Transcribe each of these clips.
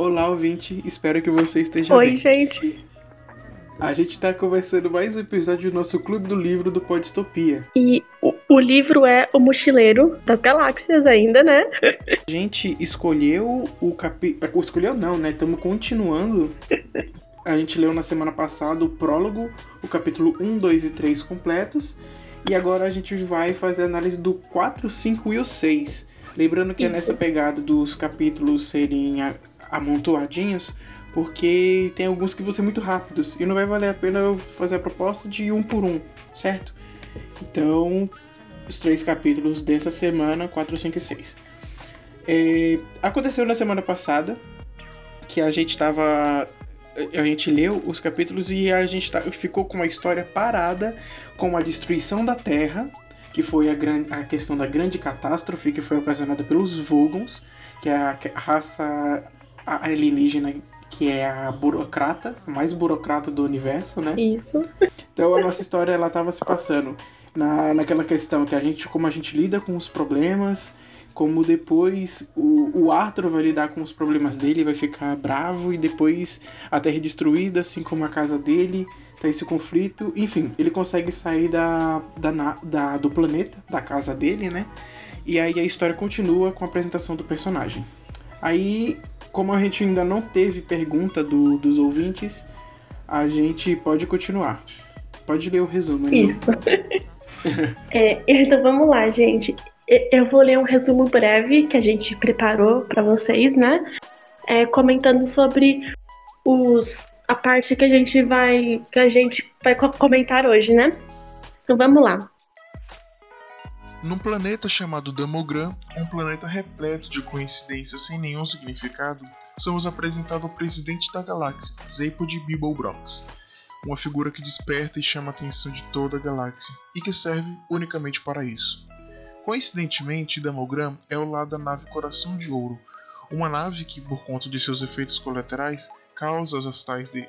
Olá, ouvinte. Espero que você esteja Oi, bem. gente. A gente tá conversando mais um episódio do nosso Clube do Livro do Podistopia. E o, o livro é O Mochileiro das Galáxias ainda, né? A gente escolheu o capítulo. Escolheu não, né? Estamos continuando. A gente leu na semana passada o prólogo, o capítulo 1, 2 e 3 completos. E agora a gente vai fazer a análise do 4, 5 e o 6. Lembrando que é Isso. nessa pegada dos capítulos serem amontoadinhos, porque tem alguns que vão ser muito rápidos. E não vai valer a pena eu fazer a proposta de um por um, certo? Então, os três capítulos dessa semana, 4, 5 e 6. É, aconteceu na semana passada que a gente tava. A gente leu os capítulos e a gente tá- ficou com uma história parada com a destruição da Terra, que foi a, gran, a questão da grande catástrofe que foi ocasionada pelos Vogons, que é a, a alienígena que é a burocrata, a mais burocrata do universo, né? Isso. Então a nossa história ela tava se passando na, naquela questão que a gente, como a gente lida com os problemas, como depois o, o Arthur vai lidar com os problemas dele, vai ficar bravo e depois a Terra é destruída, assim como a casa dele, tá esse conflito. Enfim, ele consegue sair da, da, da- do planeta, da casa dele, né? E aí a história continua com a apresentação do personagem. Aí, como a gente ainda não teve pergunta do- dos ouvintes, a gente pode continuar. Pode ler o resumo aí. É, então vamos lá, gente. Eu vou ler um resumo breve que a gente preparou pra vocês, né? É, comentando sobre os a parte que a gente vai que a gente vai co- comentar hoje, né? Então vamos lá. Num planeta chamado Damogram, um planeta repleto de coincidências sem nenhum significado, somos apresentados ao presidente da galáxia, Zeipod Bibelbrox, uma figura que desperta e chama a atenção de toda a galáxia, e que serve unicamente para isso. Coincidentemente, Damogram é o lado da nave Coração de Ouro, uma nave que, por conta de seus efeitos colaterais, causa as tais, de...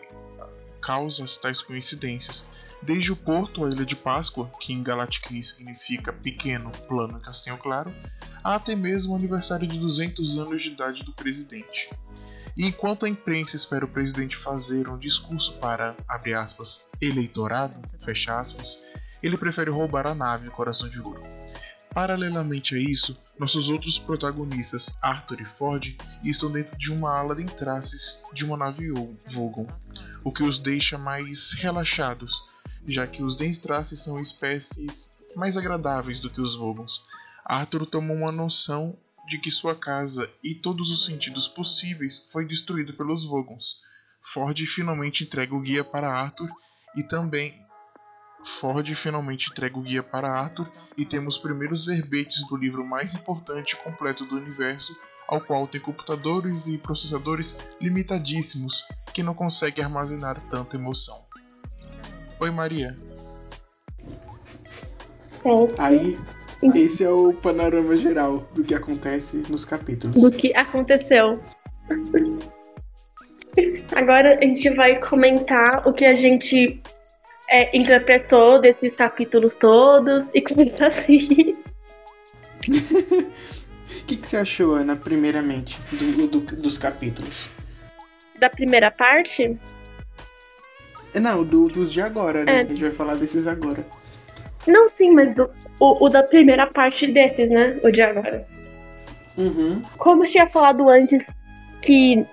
causa as tais coincidências, Desde o porto à Ilha de Páscoa, que em Galacticris significa pequeno, plano e castanho claro, até mesmo o aniversário de 200 anos de idade do presidente. E enquanto a imprensa espera o presidente fazer um discurso para, abre aspas, eleitorado, fecha aspas, ele prefere roubar a nave Coração de Ouro. Paralelamente a isso, nossos outros protagonistas, Arthur e Ford, estão dentro de uma ala de entraces de uma nave Vogon, o que os deixa mais relaxados, já que os Denstraces são espécies mais agradáveis do que os Vogons. Arthur tomou uma noção de que sua casa e todos os sentidos possíveis foi destruído pelos Vogons. Ford finalmente entrega o guia para Arthur e também Ford finalmente entrega o guia para Arthur e temos os primeiros verbetes do livro mais importante e completo do universo, ao qual tem computadores e processadores limitadíssimos que não conseguem armazenar tanta emoção. Oi Maria. Certo. Aí, esse é o panorama geral do que acontece nos capítulos. do que aconteceu. Agora a gente vai comentar o que a gente é, interpretou desses capítulos todos e comentar assim. O que, que você achou, Ana, primeiramente, do, do- dos capítulos? Da primeira parte, É, Não, do- dos de agora, né? É. A gente vai falar desses agora. não sim, mas do, o, o da primeira parte desses, né? O de agora. Uhum. Como eu tinha falado antes, que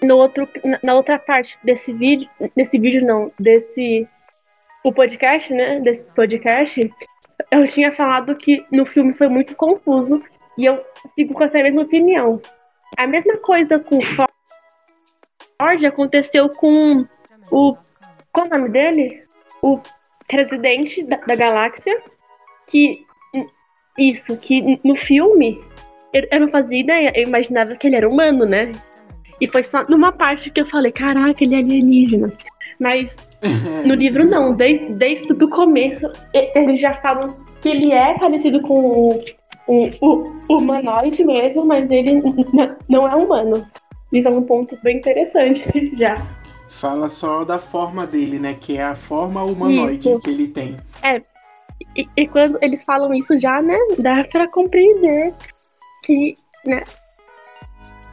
no outro, na, na outra parte desse vídeo, desse vídeo não, desse o podcast, né? Desse podcast, eu tinha falado que no filme foi muito confuso e eu sigo com essa mesma opinião. A mesma coisa com o Ford aconteceu com o qual é o nome dele? O presidente da, da galáxia, que isso, que no filme eu, eu não fazia ideia, eu imaginava que ele era humano, né? E foi só numa parte que eu falei, caraca, ele é alienígena. Mas no livro não, desde, desde o começo eles já falam que ele é parecido com o, o, o humanoide mesmo, mas ele não é humano. Isso é um ponto bem interessante já. Fala só da forma dele, né? Que é a forma humanoide Isso. que ele tem. E, e quando eles falam isso já, né, dá pra compreender que, né,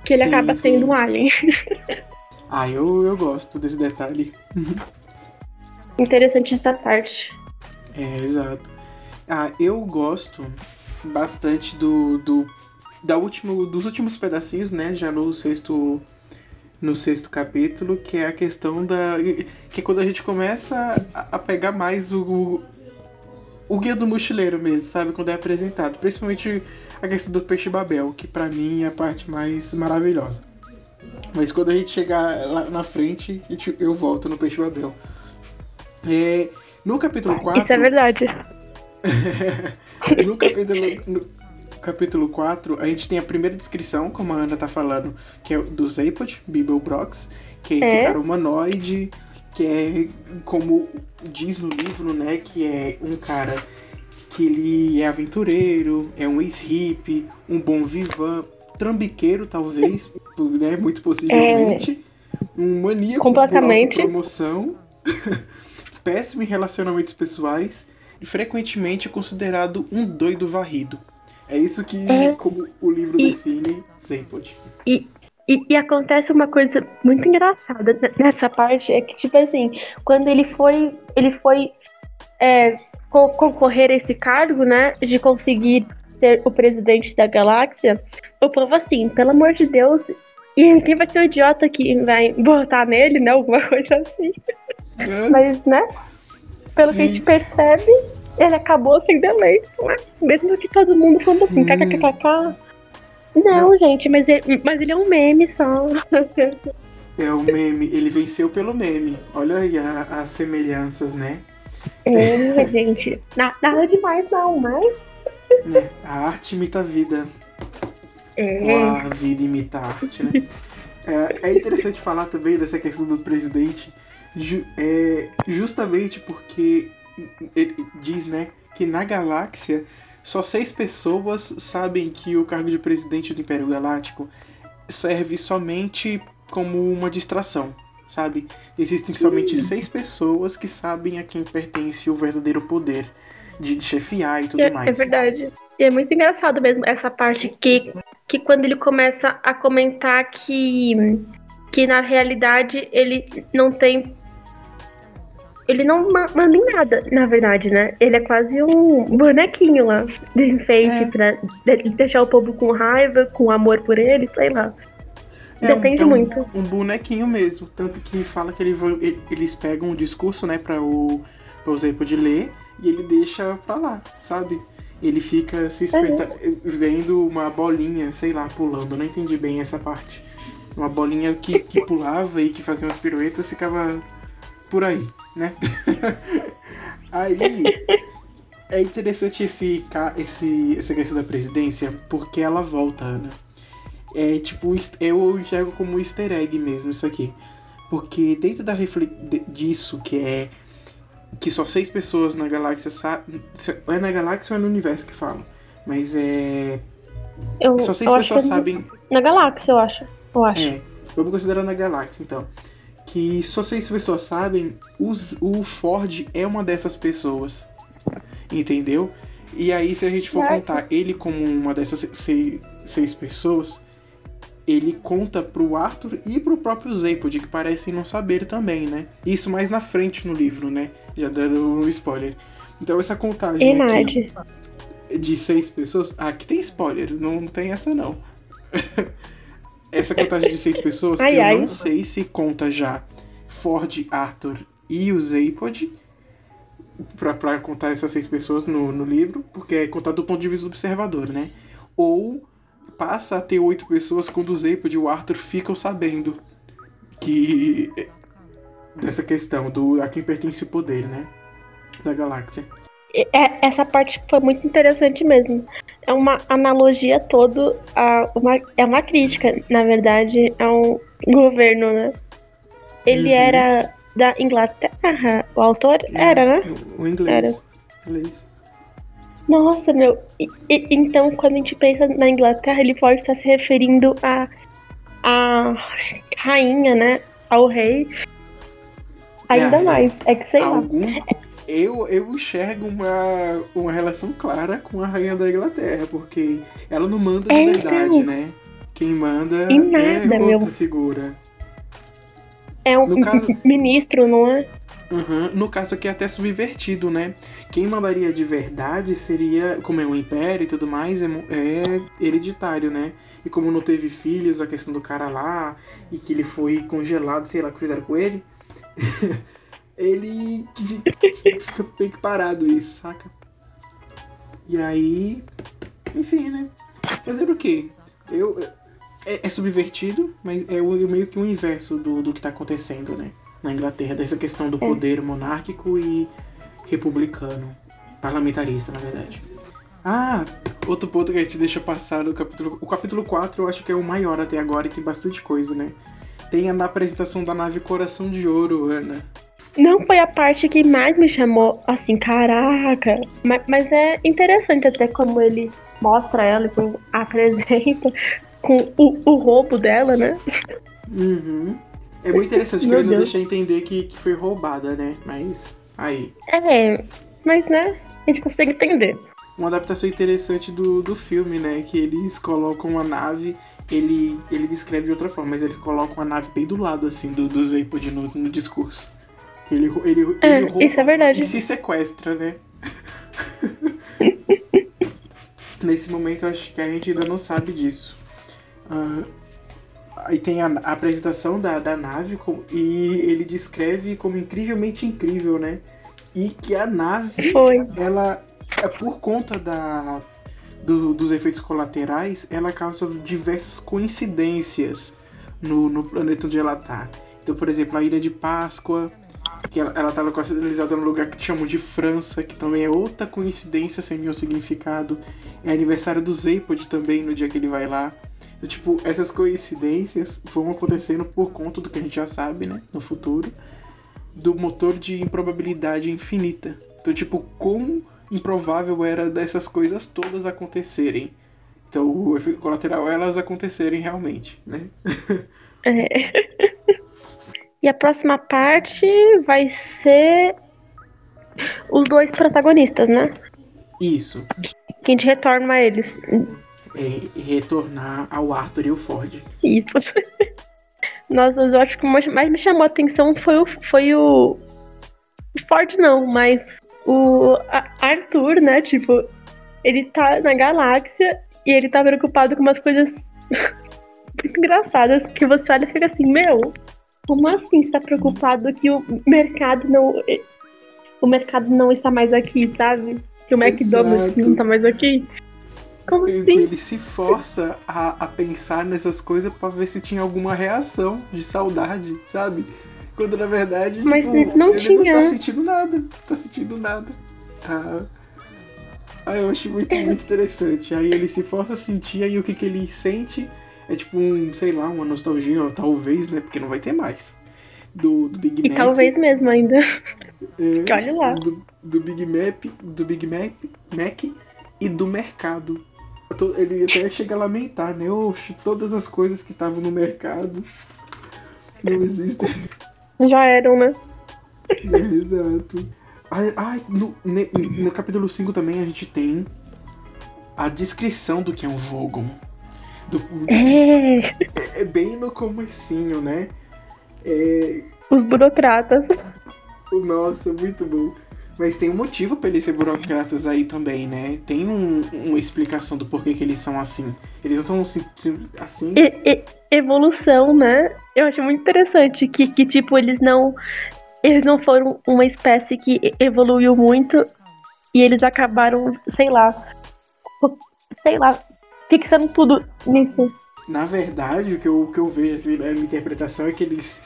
que ele Sim, acaba sim. sendo um alien. Ah, eu, eu gosto desse detalhe. Interessante essa parte. É, exato. Ah, eu gosto bastante do, do da último, dos últimos pedacinhos, né? Já no sexto no sexto capítulo, que é a questão da que é quando a gente começa a, a pegar mais o o guia do mochileiro mesmo, sabe? Quando é apresentado, principalmente a questão do peixe babel, que pra mim é a parte mais maravilhosa. Mas quando a gente chegar lá na frente, eu volto no peixe babel. É, no capítulo 4, Isso é verdade. no capítulo, no capítulo 4, a gente tem a primeira descrição, como a Ana tá falando, que é do Zapod, Bibelbrox, que é esse É. cara humanoide, que é, como diz no livro, né, que é um cara que ele é aventureiro, é um ex-hippie, um bom vivan, trambiqueiro, talvez, né, muito possivelmente, um maníaco Completamente. promoção, péssimo em relacionamentos pessoais e frequentemente considerado um doido varrido. É isso que É. como o livro E- define Zapod. E, e acontece uma coisa muito engraçada nessa parte, é que, tipo assim, quando ele foi. Ele foi é, co- concorrer a esse cargo, né? De conseguir ser o presidente da galáxia, o povo assim, pelo amor de Deus. E quem vai ser o idiota que vai votar nele, né? Alguma coisa assim. Mas, né? Pelo que a Sim. gente percebe, ele acabou sendo eleito, né? Mesmo que todo mundo falando assim, Sim. kkkk. Não, gente, mas ele, mas ele é um meme só. É o meme, ele venceu pelo meme. Olha aí a- as semelhanças, né? É, gente. Na- nada demais, não, mas. Né? A arte imita a vida. É. Ou a vida imita a arte, né? É, é interessante falar também dessa questão do presidente, ju- é, justamente porque ele diz, né, que na galáxia só seis pessoas sabem que o cargo de presidente do Império Galáctico serve somente como uma distração, sabe? Existem somente seis pessoas que sabem a quem pertence o verdadeiro poder de chefiar e tudo É, mais. é verdade. E é muito engraçado mesmo essa parte que, que quando ele começa a comentar que, que na realidade ele não tem. Ele não ma- manda em nada, na verdade, né? Ele é quase um bonequinho lá de enfeite É. pra de- deixar o povo com raiva, com amor por ele, sei lá. É Depende é um, muito. Um bonequinho mesmo. Tanto que fala que ele eles pegam um discurso, né, pra o, pra o Zepo de ler e ele deixa pra lá, sabe? Ele fica se espeta vendo uma bolinha, sei lá, pulando. Não entendi bem essa parte. Uma bolinha que, que pulava e que fazia umas piruetas ficava por aí, né? aí é interessante esse, ca- esse, essa questão da presidência porque ela volta, Ana. É tipo, eu enxergo como um easter egg mesmo isso aqui. Porque dentro da disso que é que só seis pessoas na galáxia sabem. É na galáxia ou é no universo que falam? Mas é. Eu, Só seis eu acho pessoas que é sabem. Na galáxia, eu acho. Eu acho. É, vamos considerar na galáxia então. Que só seis pessoas sabem, os, o Ford é uma dessas pessoas. Entendeu? E aí, se a gente for contar ele como uma dessas seis, seis pessoas, ele conta pro Arthur e pro próprio Zapod, que parecem não saber também, né? Isso mais na frente no livro, né? Já dando um spoiler. Então essa contagem aqui de seis pessoas. Ah, aqui tem spoiler, não tem essa não. essa contagem de seis pessoas, Ai, eu ai. não sei se conta já Ford, Arthur e o Zapod. Pra, pra contar essas seis pessoas no, no livro, porque é contado do ponto de vista do observador, né? Ou passa a ter oito pessoas quando o Zapod e o Arthur ficam sabendo que. dessa questão do a quem pertence o poder, né? Da galáxia. É, essa parte foi muito interessante mesmo. É uma analogia todo a uma, é uma crítica, na verdade, a um governo, né? Ele Uhum. era da Inglaterra, o autor É, era, né? O inglês. Inglês. Nossa, meu. E- e- então, quando a gente pensa na Inglaterra, ele pode estar se referindo a a rainha, né? Ao rei. Ainda É, é. mais. É que sei lá. Eu, eu enxergo uma, uma relação clara com a rainha da Inglaterra, porque ela não manda de É, verdade, então. né? Quem manda é nada, outra meu. figura. É um caso- ministro, não é? Uhum. No caso aqui é até subvertido, né? Quem mandaria de verdade seria, como é um império e tudo mais, é, é hereditário, né? E como não teve filhos, a questão do cara lá, e que ele foi congelado, sei lá o que fizeram com ele, ele fi- fica meio que parado isso, saca? E aí, enfim, né? Fazer o quê? Eu, é, é subvertido, mas é o- meio que o inverso do, do que tá acontecendo, né? Na Inglaterra, dessa questão do poder monárquico e republicano. Parlamentarista, na verdade. Ah, outro ponto que a gente deixa passar no capítulo. O capítulo 4 eu acho que é o maior até agora e tem bastante coisa, né? Tem a apresentação da nave Coração de Ouro, Ana. Não foi a parte que mais me chamou assim, caraca. Mas, mas é interessante até como ele mostra ela, como apresenta com o, o roubo dela, né? Uhum. É muito interessante que ele não deixa entender que, que foi roubada, né? Mas. Aí. É, mas né, a gente consegue entender. Uma adaptação interessante do, do filme, né? Que eles colocam a nave. Ele, ele descreve de outra forma, mas eles colocam a nave bem do lado, assim, do, do no, no discurso. Ele, ele, ele, É, rouba isso é verdade. E se sequestra, né? Nesse momento, eu acho que a gente ainda não sabe disso. Ah, aí tem a, a apresentação da, da nave com- e ele descreve como incrivelmente incrível, né? E que a nave Foi. ela é por conta da do- dos efeitos colaterais, ela causa diversas coincidências no, no planeta onde ela tá. Então, por exemplo, a Ilha de Páscoa, que ela, ela tá localizada num lugar que chamam de França, que também é outra coincidência sem nenhum significado. É aniversário do Zaypod também, no dia que ele vai lá. Então, tipo, essas coincidências vão acontecendo por conta do que a gente já sabe, né, no futuro, do motor de improbabilidade infinita. Então, tipo, quão improvável era dessas coisas todas acontecerem. Então, o efeito colateral é elas acontecerem realmente, né? E a próxima parte vai ser os dois protagonistas, né? Isso. Que a gente retorna a eles. É retornar ao Arthur e o Ford. Isso. Nossa, eu acho que o mais mais me chamou a atenção foi o, foi o, Ford, não, mas o Arthur, né? Tipo, ele tá na galáxia e ele tá preocupado com umas coisas muito engraçadas que você olha e fica assim, meu, como assim você tá preocupado que o mercado não. O mercado não está mais aqui, sabe? Que o McDonald's Exato. não tá mais aqui. Como Ele, assim? ele se força a, a pensar nessas coisas pra ver se tinha alguma reação de saudade, sabe? Quando na verdade, Mas tipo, não ele não tinha. tá sentindo nada. Tá sentindo nada. Tá. Ah, eu acho muito, muito interessante. Aí ele se força a sentir, aí o que, que ele sente é tipo um, sei lá, uma nostalgia, talvez, né? Porque não vai ter mais. Do, do Big E Mac. talvez mesmo ainda. É, olhe lá. Do, do Big Mac, do Big Mac, Mac e do mercado. Tô- Ele até chega a lamentar, né? Oxe, todas as coisas que estavam no mercado não existem. Já eram, né? É, exato. Ai, ai, no, no capítulo 5 também a gente tem a descrição do que é um Vogon. Do- É, é bem no comecinho, né? É, os burocratas. Nossa, muito bom. Mas tem um motivo pra eles ser burocratas aí também, né? Tem um- uma explicação do porquê que eles são assim. Eles não são sim- sim- assim. E- e- evolução, né? Eu acho muito interessante que, que, tipo, eles não. Eles não foram uma espécie que evoluiu muito e eles acabaram, sei lá. Sei lá, fixando tudo nisso. Na verdade, o que eu, o que eu vejo, assim, a minha interpretação é que eles.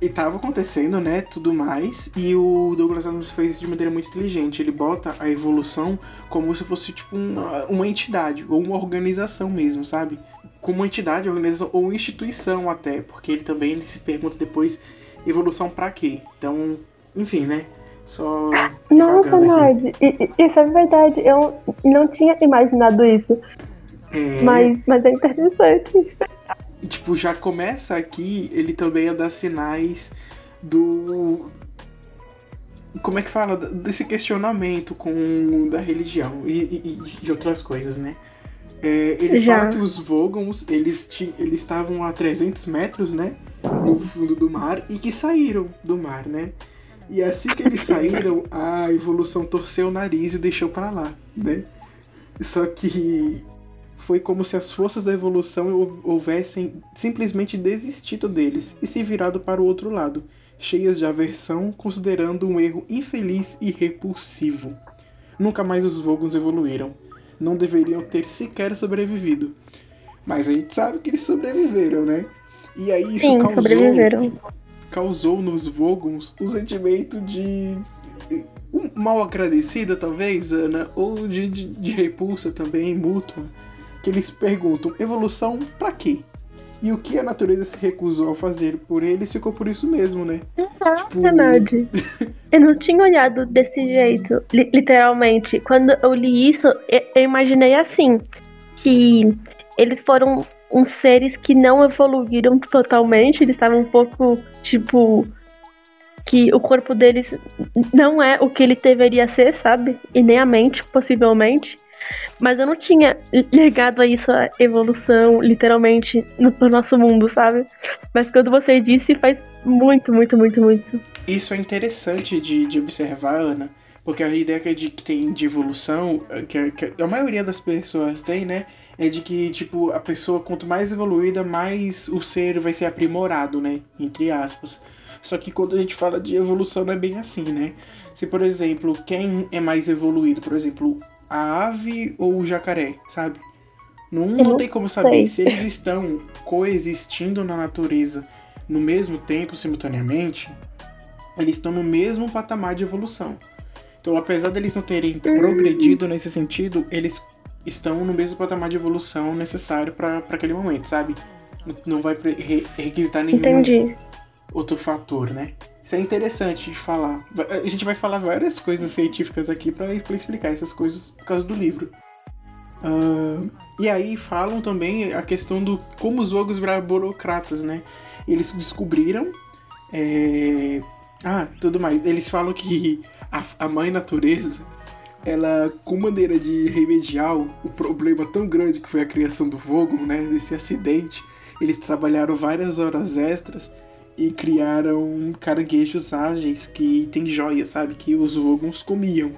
E tava acontecendo, né? Tudo mais. E o Douglas Adams fez isso de maneira muito inteligente. Ele bota a evolução como se fosse, tipo, uma, uma entidade, ou uma organização mesmo, sabe? Como uma entidade, organização, ou instituição até. Porque ele também ele se pergunta depois, evolução pra quê? Então, enfim, né? Só. Nossa, i- isso é verdade. Eu não tinha imaginado isso. É, Mas, mas é interessante. Tipo, já começa aqui ele também a dar sinais do. Como é que fala? Desse questionamento com da religião e, e- de outras coisas, né? É, ele Já. fala que os Vogons, eles ti- eles estavam a 300 metros, né? No fundo do mar e que saíram do mar, né? E assim que eles saíram, a evolução torceu o nariz e deixou pra lá, né? Só que foi como se as forças da evolução hou- houvessem simplesmente desistido deles e se virado para o outro lado, cheias de aversão, considerando um erro infeliz e repulsivo. Nunca mais os Vogons evoluíram. Não deveriam ter sequer sobrevivido. Mas a gente sabe que eles sobreviveram, né? E aí isso Sim, causou, causou nos Vogons um sentimento de. um mal agradecida, talvez, Ana, ou de, de, de repulsa também, mútua. Que eles perguntam: evolução pra quê? E o que a natureza se recusou a fazer por eles ficou por isso mesmo, né? Tipo- Verdade. Eu não tinha olhado desse jeito, li- literalmente. Quando eu li isso, eu imaginei assim: que eles foram uns seres que não evoluíram totalmente, eles estavam um pouco, tipo. Que o corpo deles não é o que ele deveria ser, sabe? E nem a mente, possivelmente. Mas eu não tinha ligado a isso, a evolução, literalmente, no, no nosso mundo, sabe? Mas quando você disse, faz muito, muito, muito, muito. Isso é interessante de, de observar, Ana, porque a ideia que, é de, que tem de evolução, eh, que, a- que a maioria das pessoas tem, né? É de que, tipo, a pessoa, quanto mais evoluída, mais o ser vai ser aprimorado, né? Entre aspas. Só que quando a gente fala de evolução, não é bem assim, né? Se, por exemplo, quem é mais evoluído, por exemplo, a ave ou o jacaré, sabe? Não, não não tem como saber sei. se eles estão coexistindo na natureza no mesmo tempo, simultaneamente, eles estão no mesmo patamar de evolução. Então, apesar deles não terem progredido nesse sentido, eles estão no mesmo patamar de evolução necessário para aquele momento, sabe? Não- vai requisitar nenhum Entendi. Outro fator, né? Isso é interessante de falar. A gente vai falar várias coisas científicas aqui para explicar essas coisas por causa do livro. Ah, e aí falam também a questão do como os ogros viraram burocratas, né? Eles descobriram. é, Ah, tudo mais. Eles falam que a, a mãe natureza, ela, com maneira de remediar o o problema tão grande que foi a criação do Vogon, né? Desse acidente, eles trabalharam várias horas extras e criaram caranguejos ágeis que tem joias, sabe? Que os Vogons comiam.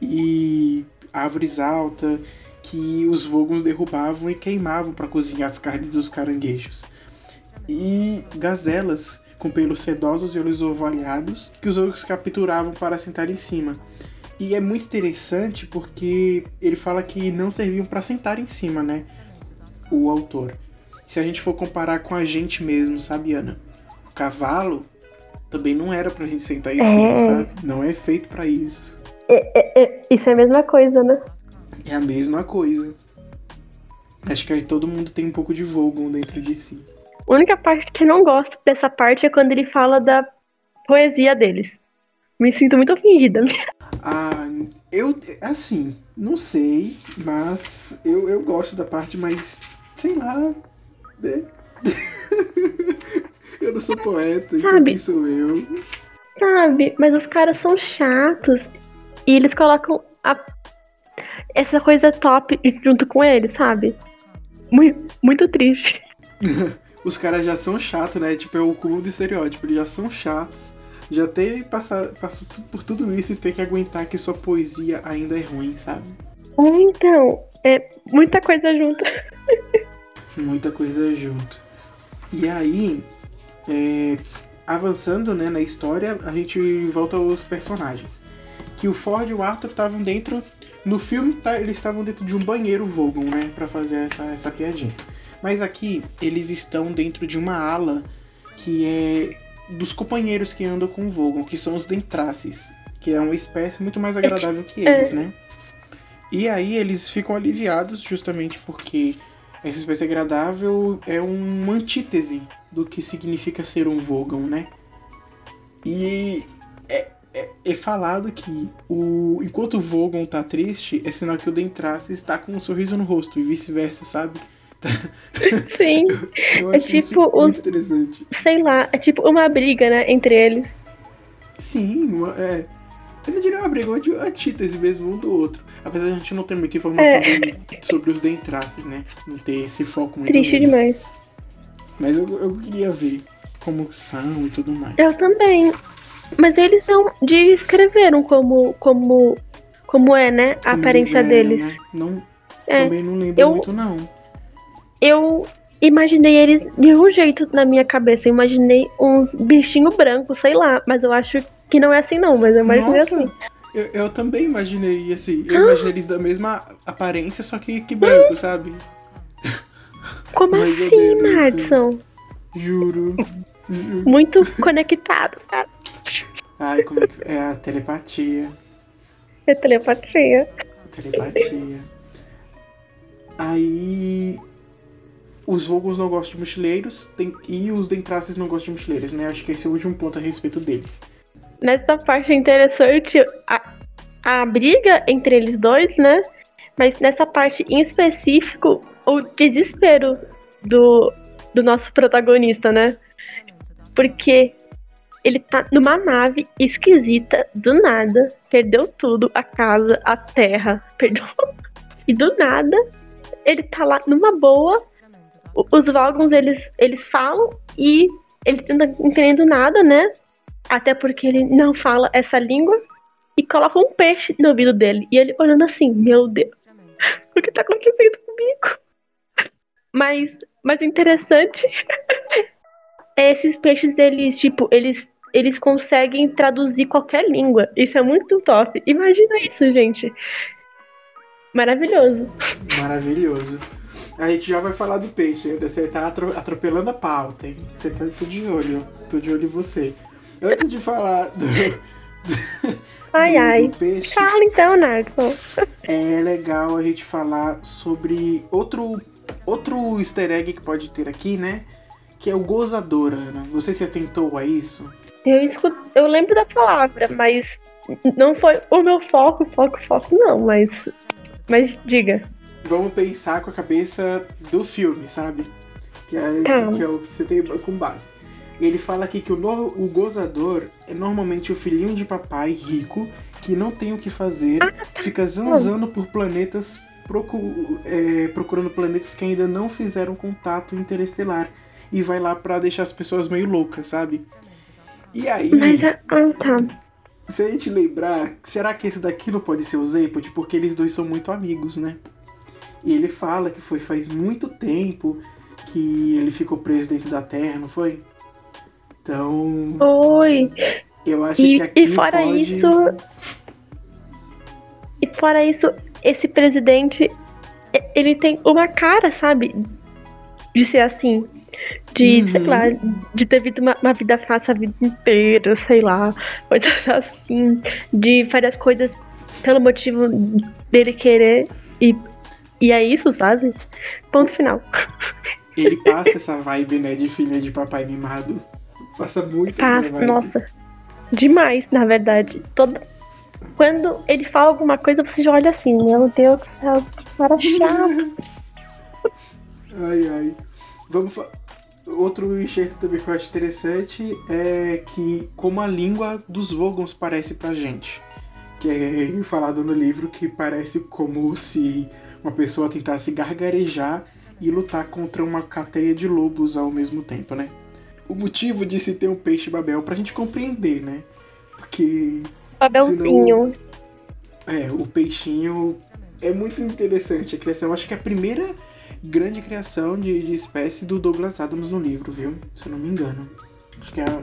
E árvores altas que os Vogons derrubavam e queimavam para cozinhar as carnes dos caranguejos. E gazelas com pelos sedosos e olhos ovalhados que os Vogons capturavam para sentar em cima. E é muito interessante porque ele fala que não serviam para sentar em cima, né? O autor. Se a gente for comparar com a gente mesmo, sabe, Ana? Cavalo também não era pra gente sentar em É. cima, sabe? Não é feito para isso. É, isso é a mesma coisa, né? É a mesma coisa. Acho que aí todo mundo tem um pouco de Vogon dentro de si. A única parte que eu não gosto dessa parte é quando ele fala da poesia deles. Me sinto muito ofendida. Ah, eu, assim, não sei, mas eu, eu gosto da parte, mas sei lá. né? eu não sou poeta, então Sabe? quem sou eu? Sabe? Mas os caras são chatos. E eles colocam a- essa coisa top junto com ele, sabe? Muito, muito triste. Os caras já são chatos, né? Tipo, é o cúmulo do estereótipo. Eles já são chatos. Já teve passar, passou tu- por tudo isso e ter que aguentar que sua poesia ainda é ruim, sabe? Então, é muita coisa junto. Muita coisa junto. E aí, é, avançando né, na história, a gente volta aos personagens. Que o Ford e o Arthur estavam dentro. No filme, tá, eles estavam dentro de um banheiro Vogon, né? Pra fazer essa, essa piadinha. Mas aqui, eles estão dentro de uma ala que é dos companheiros que andam com o Vogon, que são os Dentraces, que é uma espécie muito mais agradável que eles, né? E aí eles ficam aliviados justamente porque essa espécie agradável é uma antítese do que significa ser um Vogon, né? E é, é, é falado que o, enquanto o Vogon tá triste, é sinal que o Dentrace está com um sorriso no rosto e vice-versa, sabe? Sim, Eu É acho isso tipo muito os- interessante. sei lá, é tipo uma briga, né, entre eles. Sim, uma- é. Eu não diria uma briga, uma antítese mesmo um do outro. Apesar de a gente não ter muita informação É. sobre os dentraces, né? Não ter esse foco muito Triste neles. demais. Mas eu, eu queria ver como são e tudo mais. Eu também. Mas eles não descreveram como, como, como é, né? A Como aparência eram, deles. né? Não, É, Também não lembro eu- muito, não. Eu imaginei eles de um jeito na minha cabeça. Eu imaginei uns bichinhos brancos, sei lá. Mas eu acho que não é assim, não. Mas eu imaginei Nossa, assim. eu, eu também imaginei assim. Eu imaginei eles da mesma aparência, só que, que branco, sabe? Como Mais assim, Madison? Juro. Juro. Muito conectado, cara. Ai, como é que. É a telepatia. É telepatia. Telepatia. Aí. Os Vogons não gostam de mochileiros tem- e os Dentraces não gostam de mochileiros, né? Acho que esse é o último ponto a respeito deles. Nessa parte é interessante a, a briga entre eles dois, né? Mas nessa parte em específico, o desespero do, do nosso protagonista, né? Porque ele tá numa nave esquisita, do nada, perdeu tudo, a casa, a terra, perdeu. E do nada, ele tá lá numa boa. Os Vogons, eles, eles falam e ele não tá entendendo nada, né? Até porque ele não fala essa língua. E coloca um peixe no ouvido dele. E ele olhando assim, meu Deus, o que tá acontecendo comigo? Mas, mas o interessante é esses peixes, eles, tipo, eles, eles conseguem traduzir qualquer língua. Isso é muito top. Imagina isso, gente. Maravilhoso. Maravilhoso. A gente já vai falar do peixe, você tá atro- atropelando a pauta, hein? Você tá tô de olho, tô de olho em você. Antes de falar do, Ai, do, ai. do peixe, Fala então, Narson. é legal a gente falar sobre outro, outro easter egg que pode ter aqui, né? Que é o gozador, Ana. Você se atentou a isso? Eu escuto, eu lembro da palavra, mas não foi o meu foco, foco, foco, não, mas. Mas diga. Vamos pensar com a cabeça do filme, sabe? Que é, Tá. que é o que você tem com base. Ele fala aqui que o, no- o gozador é normalmente o filhinho de papai rico que não tem o que fazer, fica zanzando por planetas, procu- é, procurando planetas que ainda não fizeram contato interestelar. E vai lá pra deixar as pessoas meio loucas, sabe? E aí, Mas ah, tá. se a gente lembrar, será que esse daqui não pode ser o Zepod? Porque eles dois são muito amigos, né? E ele fala que foi faz muito tempo que ele ficou preso dentro da Terra, não foi? Então, Oi. eu acho E, que aqui e fora pode... isso. E fora isso, esse presidente, ele tem uma cara, sabe? De ser assim. De, Uhum. sei lá, de ter vivido uma, uma vida fácil a vida inteira, sei lá. Coisas assim. De fazer as coisas pelo motivo dele querer. E, e é isso, sabe? Ponto final. Ele passa essa vibe, né, de filha de papai mimado. Passa muito Passa, nossa. Demais, na verdade. Toda... Quando ele fala alguma coisa, você já olha assim, meu Deus do céu, que chato. Ai, ai. Vamos. Outro enxerto também que eu acho interessante é que como a língua dos Vogons parece pra gente. Que é falado no livro que parece como se uma pessoa tentasse gargarejar e lutar contra uma cateia de lobos ao mesmo tempo, né? O motivo de se ter um peixe babel pra gente compreender, né? Porque Papelzinho. é, o peixinho é muito interessante a criação. Acho que é a primeira grande criação de, de espécie do Douglas Adams no livro, viu? Se eu não me engano. Acho que é a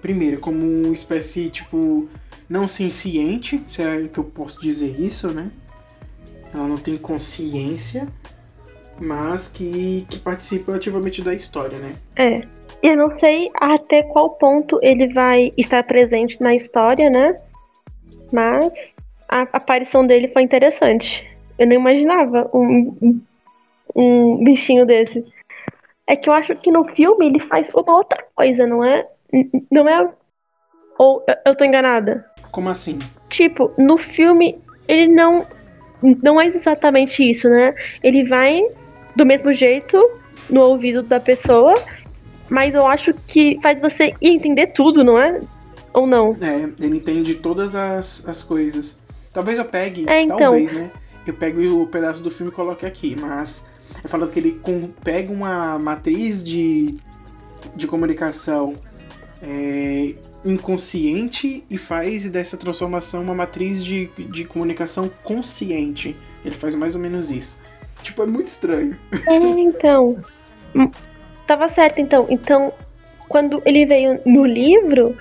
primeira, como uma espécie, tipo, não senciente, se é que eu posso dizer isso, né? Ela não tem consciência, mas que, que participa ativamente da história, né? É. Eu não sei até qual ponto ele vai estar presente na história, né? Mas a aparição dele foi interessante. Eu não imaginava um, um, bichinho desse. É que eu acho que no filme ele faz uma outra coisa, não é? Não é. Ou eu- eu tô enganada? Como assim? Tipo, no filme ele não. Não é exatamente isso, né? Ele vai do mesmo jeito no ouvido da pessoa, mas eu acho que faz você entender tudo, não é? Ou não? É, ele entende todas as, as coisas. Talvez eu pegue, É, então. talvez, né? Eu pego o pedaço do filme e coloque aqui, mas é falado que ele com- pega uma matriz de, de comunicação é, inconsciente e faz dessa transformação uma matriz de, de comunicação consciente. Ele faz mais ou menos isso. Tipo, é muito estranho. É, então. Hum, Tava certo, então. Então, quando ele veio no livro,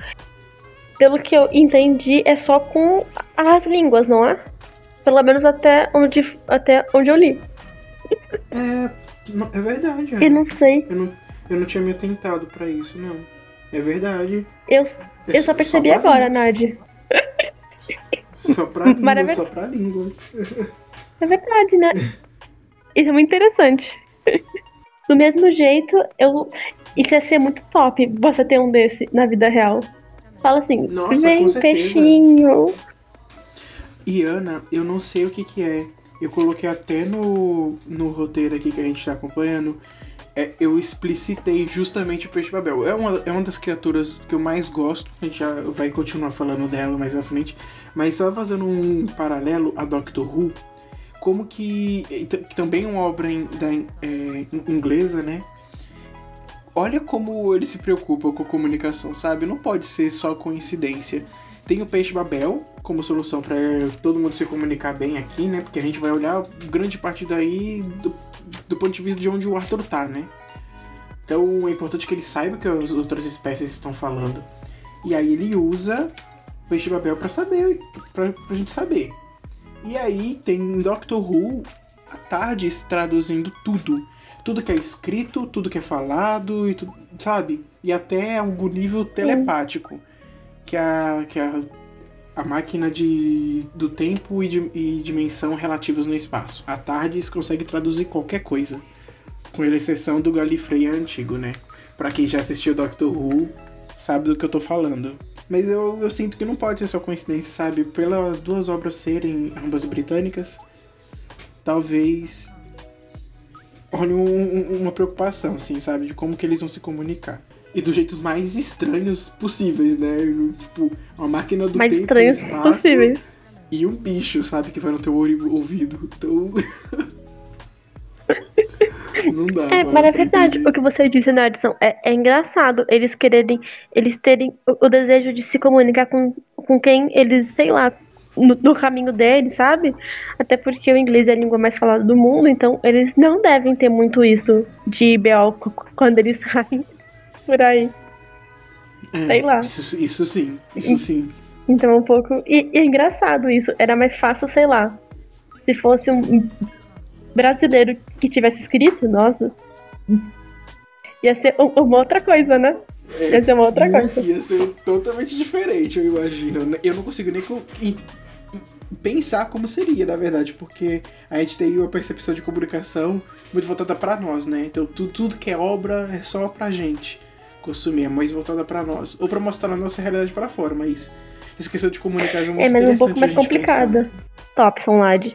pelo que eu entendi, é só com as línguas, não é? Pelo menos até onde, até onde eu li. É, é verdade. É. não sei. Eu, não, eu não tinha me atentado pra isso, não. É verdade. Eu, É eu só percebi pra agora. Nádia. Só pra línguas, Maravilha. só pra línguas. É verdade, né? Isso é muito interessante. Do mesmo jeito, eu. Isso ia ser muito top você ter um desse na vida real. Fala assim, Nossa, vem peixinho. E Ana, eu não sei o que que é. Eu coloquei até no, no roteiro aqui que a gente tá acompanhando. É, eu explicitei justamente o peixe babel. É uma, é uma das criaturas que eu mais gosto. A gente já vai continuar falando dela mais à frente. Mas só fazendo um paralelo a Doctor Who. Como que. também é uma obra em- da, é, in- inglesa, né? Olha como ele se preocupa com comunicação, sabe? Não pode ser só coincidência. Tem o peixe Babel como solução para todo mundo se comunicar bem aqui, né? Porque a gente vai olhar grande parte daí do, do ponto de vista de onde o Arthur tá, né? Então é importante que ele saiba o que as outras espécies estão falando. E aí ele usa o peixe Babel para saber, pra, pra gente saber. E aí tem em Doctor Who a Tardes traduzindo tudo. Tudo que é escrito, tudo que é falado, e tu, sabe? E até algum nível telepático. Que a, que a, a máquina de, do tempo e, de, e dimensão relativas no espaço. A Tardes consegue traduzir qualquer coisa. Com exceção do Galifrey antigo, né? Pra quem já assistiu Doctor Who, sabe do que eu tô falando. Mas eu, eu sinto que não pode ser só coincidência, sabe? Pelas duas obras serem ambas britânicas, talvez olhe um- um- uma preocupação, assim, sabe? De como que eles vão se comunicar. E dos jeitos mais estranhos possíveis, né? Tipo, uma máquina do Mais tempo estranhos espaço possíveis. e um bicho, sabe? Que vai no teu ouvido. Então... não dá. É, mas é verdade entender. o que você disse, né, Edson? É, é engraçado eles quererem, eles terem o, o desejo de se comunicar com, com quem eles, sei lá, no, no caminho deles, sabe? Até porque o inglês é a língua mais falada do mundo, então eles não devem ter muito isso de BO quando eles saem por aí. É, sei lá. Isso, isso sim, isso sim. Então, um pouco. E, e é engraçado isso. Era mais fácil, sei lá. Se fosse um brasileiro que tivesse escrito, nossa. Ia ser um- uma outra coisa, né? Ia ser uma outra Muito- coisa. Ia ser totalmente diferente, eu imagino. Eu não consigo nem pensar como seria, na verdade, porque a gente tem uma percepção de comunicação muito voltada pra nós, né? Então tudo, tudo que é obra é só pra gente consumir, é mais voltada pra nós. Ou pra mostrar a nossa realidade pra fora, mas essa questão de comunicação é muito É, mas é um pouco mais complicada. Topson Lad.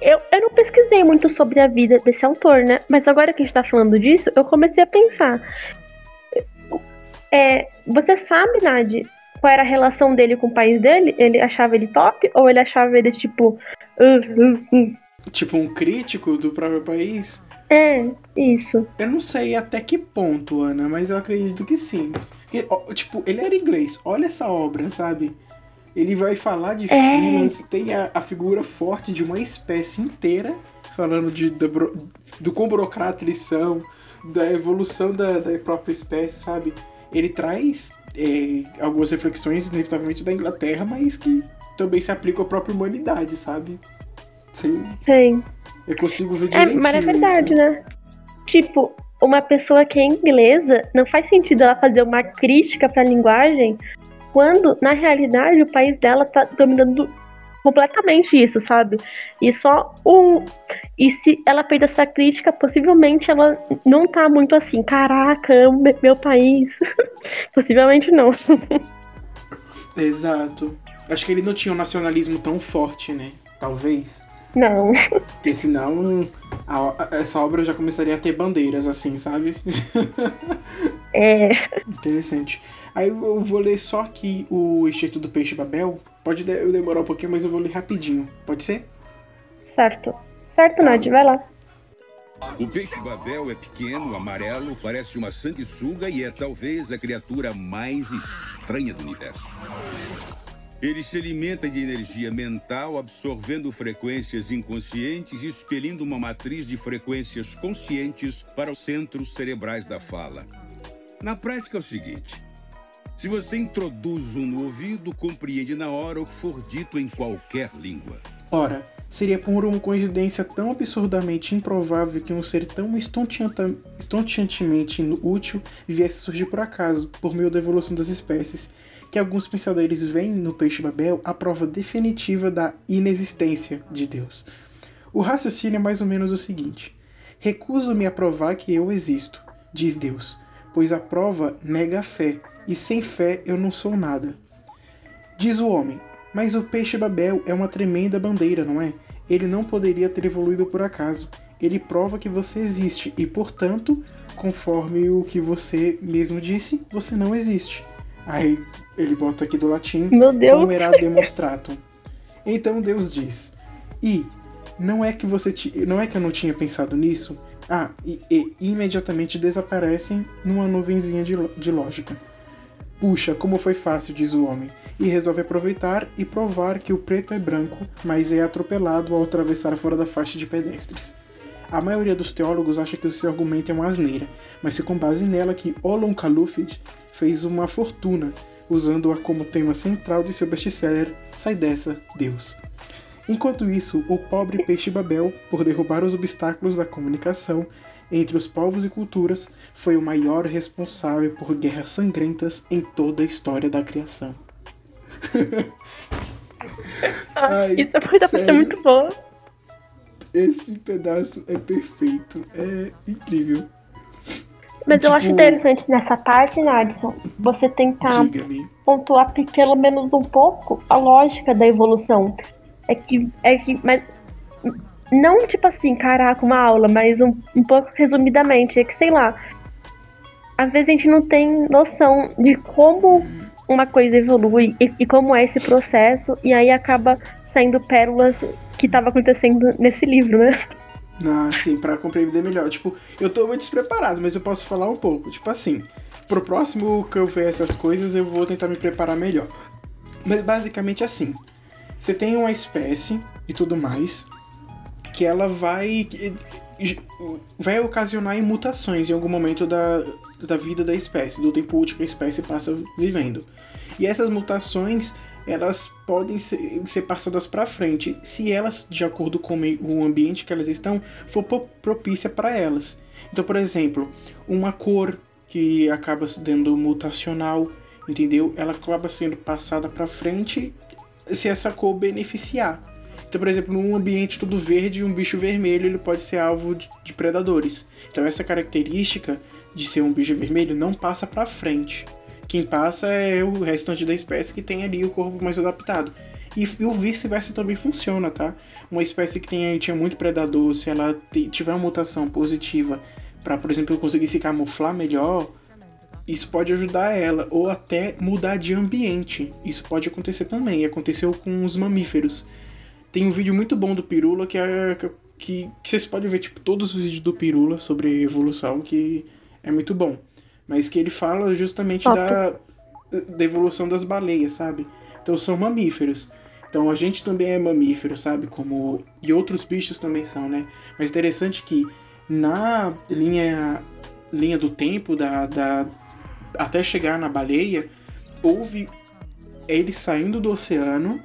Eu, eu não pesquisei muito sobre a vida desse autor, né? Mas agora que a gente tá falando disso, eu comecei a pensar. É, você sabe, Nad, qual era a relação dele com o país dele? Ele achava ele top? Ou ele achava ele tipo. "Uh, uh, uh"? Tipo um crítico do próprio país. É, isso. Eu não sei até que ponto, Ana, mas eu acredito que sim. Porque, tipo, ele era inglês. Olha essa obra, sabe? Ele vai falar de É. filas, tem a, a figura forte de uma espécie inteira, falando de, bro- do quão burocrata eles são, da evolução da, da própria espécie, sabe? Ele traz é, algumas reflexões, inevitavelmente, da Inglaterra, mas que também se aplicam à própria humanidade, sabe? Sim, Sim. eu consigo ver É, direitinho mas é verdade, isso. né? Tipo, uma pessoa que é inglesa, não faz sentido ela fazer uma crítica pra linguagem quando, na realidade, o país dela tá dominando completamente isso, sabe? E só um. E se ela fez essa crítica, possivelmente ela não tá muito assim, caraca, meu país. possivelmente não. Exato. Acho que ele não tinha um nacionalismo tão forte, né? Talvez. Não. Porque senão a- a- essa obra já começaria a ter bandeiras, assim, sabe? É. Interessante. Aí eu vou ler só aqui o Excerto do Peixe Babel. Pode demorar um pouquinho, mas eu vou ler rapidinho. Pode ser? Certo. Certo, Nadia, vai lá. O peixe Babel é pequeno, amarelo, parece uma sanguessuga e é talvez a criatura mais estranha do universo. Ele se alimenta de energia mental, absorvendo frequências inconscientes e expelindo uma matriz de frequências conscientes para os centros cerebrais da fala. Na prática é o seguinte: se você introduz um no ouvido, compreende na hora o que for dito em qualquer língua. Ora, seria por uma coincidência tão absurdamente improvável que um ser tão estonteantemente inútil viesse surgir por acaso, por meio da evolução das espécies, que alguns pensadores veem no peixe Babel a prova definitiva da inexistência de Deus. O raciocínio é mais ou menos o seguinte: recuso-me a provar que eu existo, diz Deus, pois a prova nega a fé, e sem fé eu não sou nada. Diz o homem: Mas o peixe Babel é uma tremenda bandeira, não é? Ele não poderia ter evoluído por acaso. Ele prova que você existe e, portanto, conforme o que você mesmo disse, você não existe. Aí ele bota aqui do latim, Meu Deus. como era demonstratum. Então Deus diz: E não é que você não é que eu não tinha pensado nisso? Ah, e, e imediatamente desaparecem numa nuvenzinha de, de lógica. Puxa, como foi fácil, diz o homem, e resolve aproveitar e provar que o preto é branco, mas é atropelado ao atravessar fora da faixa de pedestres. A maioria dos teólogos acha que o seu argumento é uma asneira, mas foi com base nela que Olon Kalufid fez uma fortuna, usando-a como tema central de seu best-seller Sai Dessa, Deus. Enquanto isso, o pobre peixe Babel, por derrubar os obstáculos da comunicação entre os povos e culturas, foi o maior responsável por guerras sangrentas em toda a história da criação. Ai, Isso foi da ser muito boa. Esse pedaço é perfeito, é incrível. Mas tipo... eu acho tipo, interessante nessa parte, Nadson, você tentar pontuar pelo menos um pouco a lógica da evolução. É que, é que mas não tipo assim, caraca, uma aula, mas um, um pouco resumidamente, é que sei lá, às vezes a gente não tem noção de como uma coisa evolui e, e como é esse processo, e aí acaba saindo pérolas que estava acontecendo nesse livro, né? Ah, sim, pra compreender melhor. Tipo, eu tô despreparado, mas eu posso falar um pouco. Tipo assim, pro próximo que eu ver essas coisas, eu vou tentar me preparar melhor. Mas basicamente assim, você tem uma espécie e tudo mais, que ela vai vai ocasionar mutações em algum momento da, da vida da espécie, do tempo útil que a espécie passa vivendo. E essas mutações, elas podem ser, ser passadas para frente, se elas, de acordo com o ambiente que elas estão, for propícia para elas. Então, por exemplo, uma cor que acaba sendo mutacional, entendeu? Ela acaba sendo passada para frente se essa cor beneficiar. Então, por exemplo, num ambiente todo verde, um bicho vermelho ele pode ser alvo de, predadores. Então, essa característica de ser um bicho vermelho não passa para frente. Quem passa é o restante da espécie que tem ali o corpo mais adaptado. E, e o vice-versa também funciona, tá? Uma espécie que tem, tinha muito predador, se ela tiver uma mutação positiva para, por exemplo, conseguir se camuflar melhor, isso pode ajudar ela, ou até mudar de ambiente. Isso pode acontecer também. Aconteceu com os mamíferos. Tem um vídeo muito bom do Pirula que é que, que, vocês podem ver tipo todos os vídeos do Pirula sobre evolução que é muito bom, mas que ele fala justamente da, da evolução das baleias, sabe? Então são mamíferos. Então a gente também é mamífero, sabe? Como e outros bichos também são, né? Mas interessante que na linha linha do tempo da, da até chegar na baleia houve ele saindo do oceano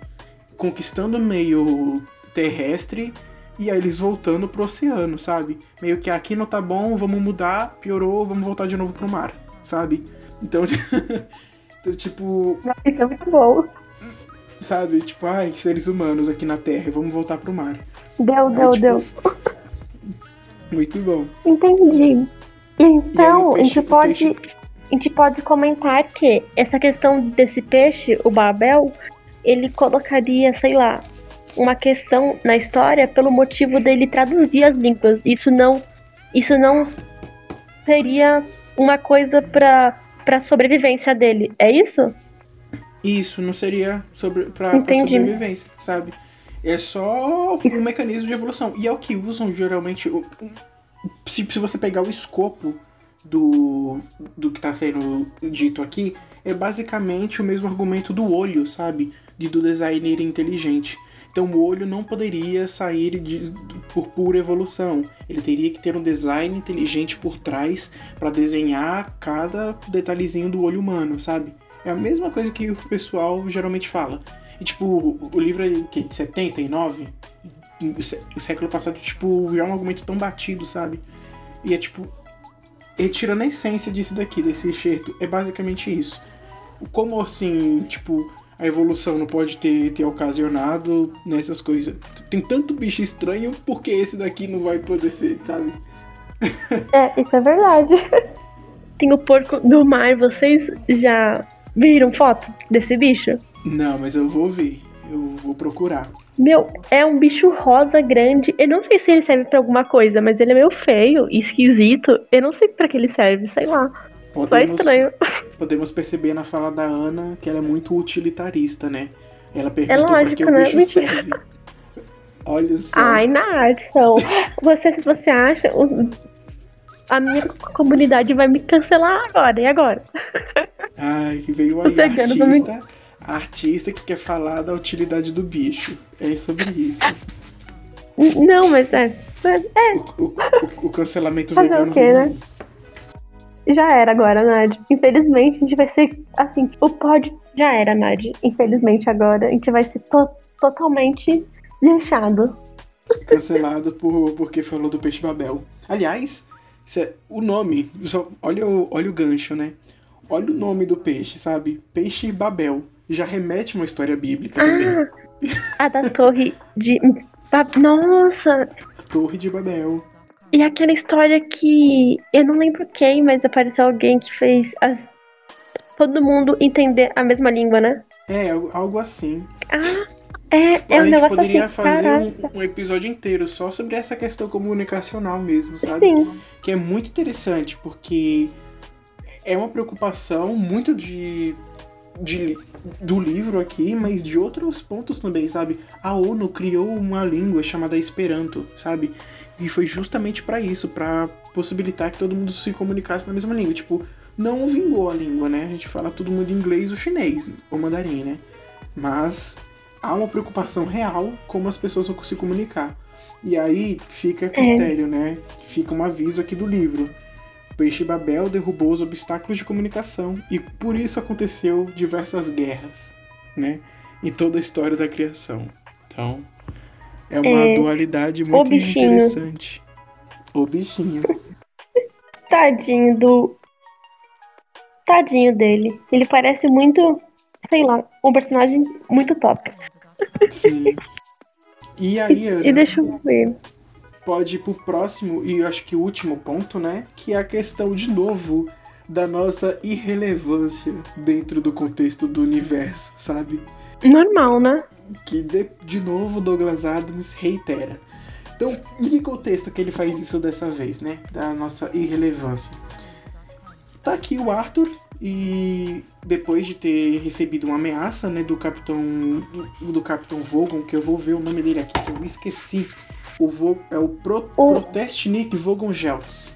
conquistando meio terrestre e aí eles voltando pro oceano, sabe? Meio que aqui não tá bom, vamos mudar, piorou, vamos voltar de novo pro mar, sabe? Então, então tipo. Isso é muito bom. Sabe? Tipo, ai, seres humanos aqui na Terra, vamos voltar pro mar. Deu, aí, deu, tipo... deu. Muito bom. Entendi. Então, peixe, a gente pode. Peixe... A gente pode comentar que essa questão desse peixe, o Babel, ele colocaria, sei lá, uma questão na história pelo motivo dele traduzir as línguas. Isso não, isso não seria uma coisa pra, pra sobrevivência dele. É isso? Isso, não seria sobre, Entendi. sobrevivência, sabe? É só um mecanismo de evolução. E é o que usam geralmente. Se, se você pegar o escopo do, do que tá sendo dito aqui, é basicamente o mesmo argumento do olho, sabe? De, do designer inteligente. Então o olho não poderia sair de, por pura evolução. Ele teria que ter um design inteligente por trás para desenhar cada detalhezinho do olho humano, sabe? É a mesma coisa que o pessoal geralmente fala. E tipo, o- livro é o quê? De 79? O sé- o século passado, tipo, é um argumento tão batido, sabe? E é tipo. Retirando a essência disso daqui, desse enxerto, é basicamente isso. Como assim, tipo, a evolução não pode ter, ter ocasionado nessas coisas? Tem tanto bicho estranho, por que esse daqui não vai poder ser, sabe? É, isso é verdade. Tem o porco do mar, vocês já viram foto desse bicho? Não, mas eu vou ver. Eu vou procurar. Meu, é um bicho rosa grande. Eu não sei se ele serve pra alguma coisa, mas ele é meio feio e esquisito. Eu não sei pra que ele serve, sei lá. Só é Podemos, estranho. podemos perceber na fala da Ana que ela é muito utilitarista, né? Ela pergunta É lógico, que o né? bicho Mentira. serve. Olha só. Ai, Nadson. Você, se você acha. A minha comunidade vai me cancelar agora. E agora? Ai, que veio aí artista. A artista que quer falar da utilidade do bicho. É sobre isso. Não, mas é. mas é, O, o- o- o cancelamento vegano. o quê, né? Já era agora, Nad. Infelizmente, a gente vai ser. Assim, o pod já era, Nad. Infelizmente, agora. A gente vai ser to- totalmente linchado. Cancelado por, porque falou do peixe Babel. Aliás, é- o nome. só- olha, o, olha o gancho, né? Olha o nome do peixe, sabe? Peixe Babel. Já remete uma história bíblica também. Ah, a da torre de. Nossa! A Torre de Babel. E aquela história que eu não lembro quem, mas apareceu alguém que fez as todo mundo entender a mesma língua, né? É, algo assim. Ah, é, é a um gente negócio poderia assim, fazer um, um episódio inteiro só sobre essa questão comunicacional mesmo, sabe? Sim, Que é muito interessante, porque é uma preocupação muito de, de do livro aqui, mas de outros pontos também, sabe? A ONU criou uma língua chamada Esperanto, sabe? E foi justamente pra isso, pra possibilitar que todo mundo se comunicasse na mesma língua. Tipo, não vingou a língua, né? A gente fala todo mundo inglês ou chinês, ou mandarim, né? Mas há uma preocupação real como as pessoas vão se comunicar. E aí fica critério, né? Fica um aviso aqui do livro. Peixe Babel derrubou os obstáculos de comunicação e por isso aconteceu diversas guerras, né? Em toda a história da criação. Então, é uma É, dualidade muito bichinho. interessante. O bichinho. tadinho do. Tadinho dele. Ele parece muito, sei lá, um personagem muito top. Sim. E aí, Ana, E deixa eu ver. pode ir pro próximo e eu acho que o último ponto, né? Que é a questão de novo da nossa irrelevância dentro do contexto do universo, sabe? Normal, né? Que de, de novo Douglas Adams reitera. Então, em que contexto que ele faz isso dessa vez, né? Da nossa irrelevância. Tá aqui o Arthur e depois de ter recebido uma ameaça, né, do capitão do, do capitão Vogon, que eu vou ver o nome dele aqui, que eu esqueci. O Vo, é o Pro, O- Protestnik Vogon Geltz,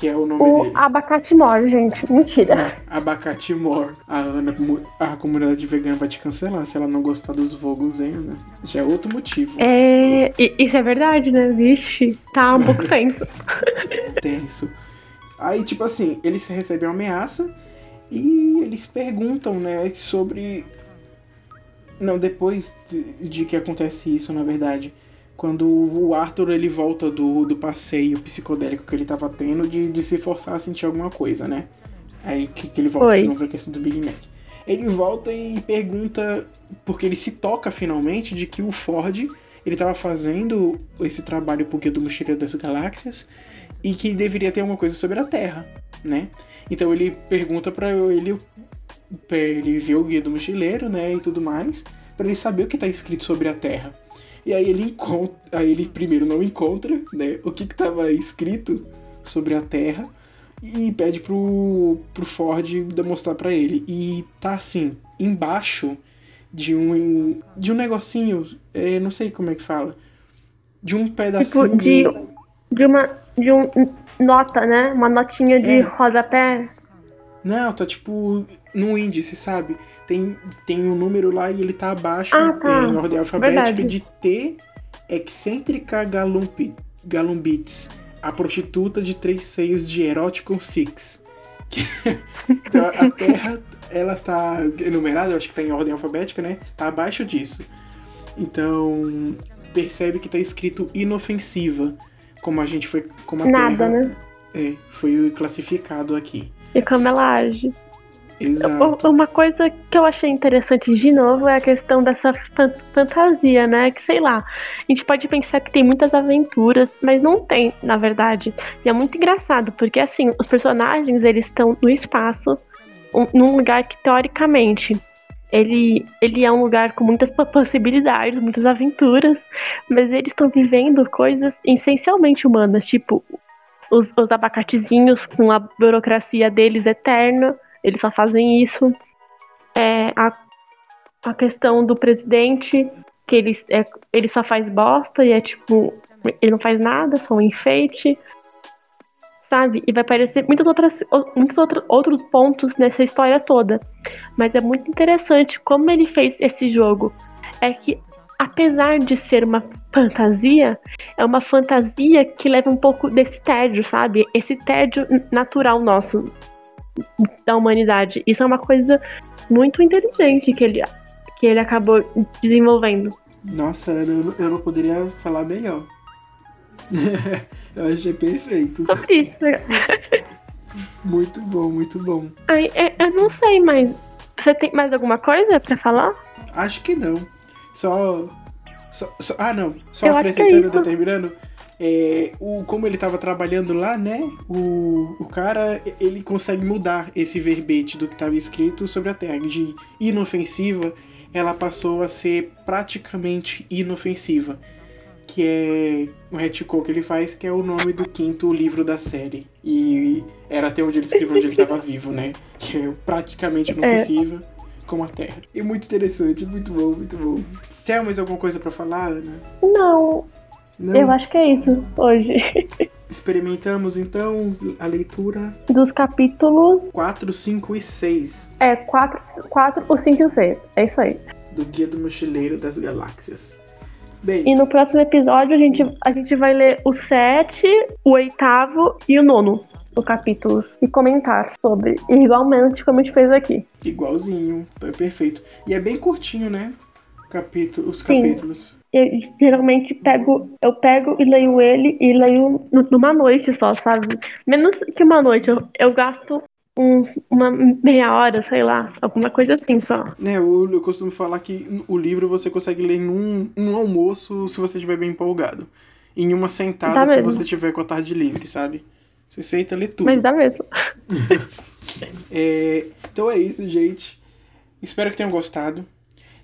que é o nome O dele. abacate mor, gente. Mentira. Abacate More. A Ana, a comunidade vegana vai te cancelar se ela não gostar dos Vogons, hein, Ana? Já é outro motivo. É. Isso é verdade, né? Vixe, tá um pouco tenso. tenso. Aí, tipo assim, eles recebem uma ameaça e eles perguntam, né, sobre. Não, depois de, de que acontece isso, na verdade. Quando o Arthur ele volta do, do passeio psicodélico que ele tava tendo de, de se forçar a sentir alguma coisa, né? Aí que, que ele volta Oi. de novo pra questão do Big Mac. Ele volta e pergunta, porque ele se toca finalmente de que o Ford ele tava fazendo esse trabalho pro Guia do Mochileiro das Galáxias e que deveria ter alguma coisa sobre a Terra, né? Então ele pergunta pra ele, pra ele ver o Guia do Mochileiro, né, e tudo mais, pra ele saber o que tá escrito sobre a Terra. E aí ele encontra, aí ele primeiro não encontra, né, o que que tava escrito sobre a Terra, e pede pro, pro Ford demonstrar para ele. E tá assim, embaixo de um de um negocinho, é, não sei como é que fala, de um pedacinho tipo, de, de uma de um nota, né? Uma notinha de é. rodapé. Não, tá tipo no índice, sabe? Tem, tem um número lá e ele tá abaixo ah, tá. em ordem alfabética Verdade. de T excêntrica Galumpi, Galumbits, a prostituta de três seios de Eroticon Six. então, a Terra, ela tá enumerada, eu acho que tá em ordem alfabética, né? Tá abaixo disso. Então, percebe que tá escrito inofensiva, como a gente foi, como a Nada, Terra né? é, foi classificado aqui. E como ela age. Exato. Uma coisa que eu achei interessante de novo é a questão dessa fantasia, né? Que sei lá, a gente pode pensar que tem muitas aventuras, mas não tem, na verdade. E é muito engraçado, porque assim, os personagens eles estão no espaço, um, num lugar que teoricamente ele, ele é um lugar com muitas possibilidades, muitas aventuras, mas eles estão vivendo coisas essencialmente humanas, tipo os, os abacatezinhos com a burocracia deles eterna eles só fazem isso. É, a, a questão do presidente, que ele, é, ele só faz bosta e é tipo, ele não faz nada, só um enfeite. Sabe? E vai aparecer muitas outras, muitos outros, outros pontos nessa história toda. Mas é muito interessante como ele fez esse jogo. É que, apesar de ser uma fantasia, é uma fantasia que leva um pouco desse tédio, sabe? Esse tédio natural nosso da humanidade. Isso é uma coisa muito inteligente que ele, que ele acabou desenvolvendo. Nossa, eu, eu não poderia falar melhor. eu achei perfeito. Sobre isso. muito bom, muito bom. Ai, é, eu não sei, mas você tem mais alguma coisa para falar? Acho que não. Só, só, só ah, não. Só eu acrescentando, é determinando. É, o, como ele estava trabalhando lá, né? O, o cara ele consegue mudar esse verbete do que estava escrito sobre a Terra. De inofensiva, ela passou a ser praticamente inofensiva. Que é o retcon que ele faz, que é o nome do quinto livro da série. E era até onde ele escreveu onde ele estava vivo, né? Que é praticamente inofensiva. É. Como a Terra. E muito interessante, muito bom, muito bom. Tem mais alguma coisa para falar, Ana? Não, não. Eu acho que é isso hoje. Experimentamos então a leitura dos capítulos 4, 5 e 6. É, 4, 4 o 5 e o 6. É isso aí. Do Guia do Mochileiro das Galáxias. Bem. E no próximo episódio a gente, a gente vai ler o 7, o oitavo e o nono os capítulos e comentar sobre, igualmente como a gente fez aqui. Igualzinho, é perfeito. E é bem curtinho, né? Capítulo, os capítulos. Sim eu geralmente pego, eu pego e leio ele e leio numa noite só, sabe? Menos que uma noite, eu, eu gasto uns, uma meia hora, sei lá, alguma coisa assim só. É, eu, eu costumo falar que o livro você consegue ler num, num almoço se você estiver bem empolgado. Em uma sentada tá se você tiver com a tarde livre, sabe? Você senta lê tudo. Mas dá mesmo. é, então é isso, gente. Espero que tenham gostado.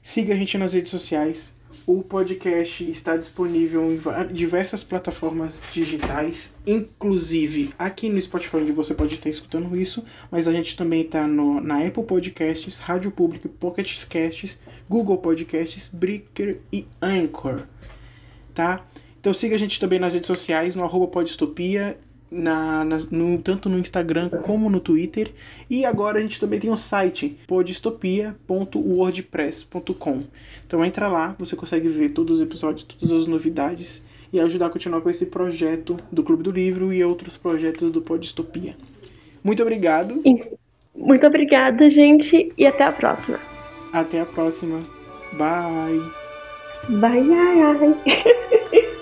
Siga a gente nas redes sociais. O podcast está disponível em diversas plataformas digitais, inclusive aqui no Spotify, onde você pode estar escutando isso, mas a gente também está na Apple Podcasts, Rádio Público, Pocket Casts, Google Podcasts, Breaker e Anchor, tá? Então siga a gente também nas redes sociais, no arroba Podistopia na, na, no, tanto no Instagram como no Twitter. E agora a gente também tem um site, podistopia.wordpress.com. Então entra lá, você consegue ver todos os episódios, todas as novidades e ajudar a continuar com esse projeto do Clube do Livro e outros projetos do Podistopia. Muito obrigado. Muito obrigada, gente, e até a próxima. Até a próxima. Bye. Bye, bye.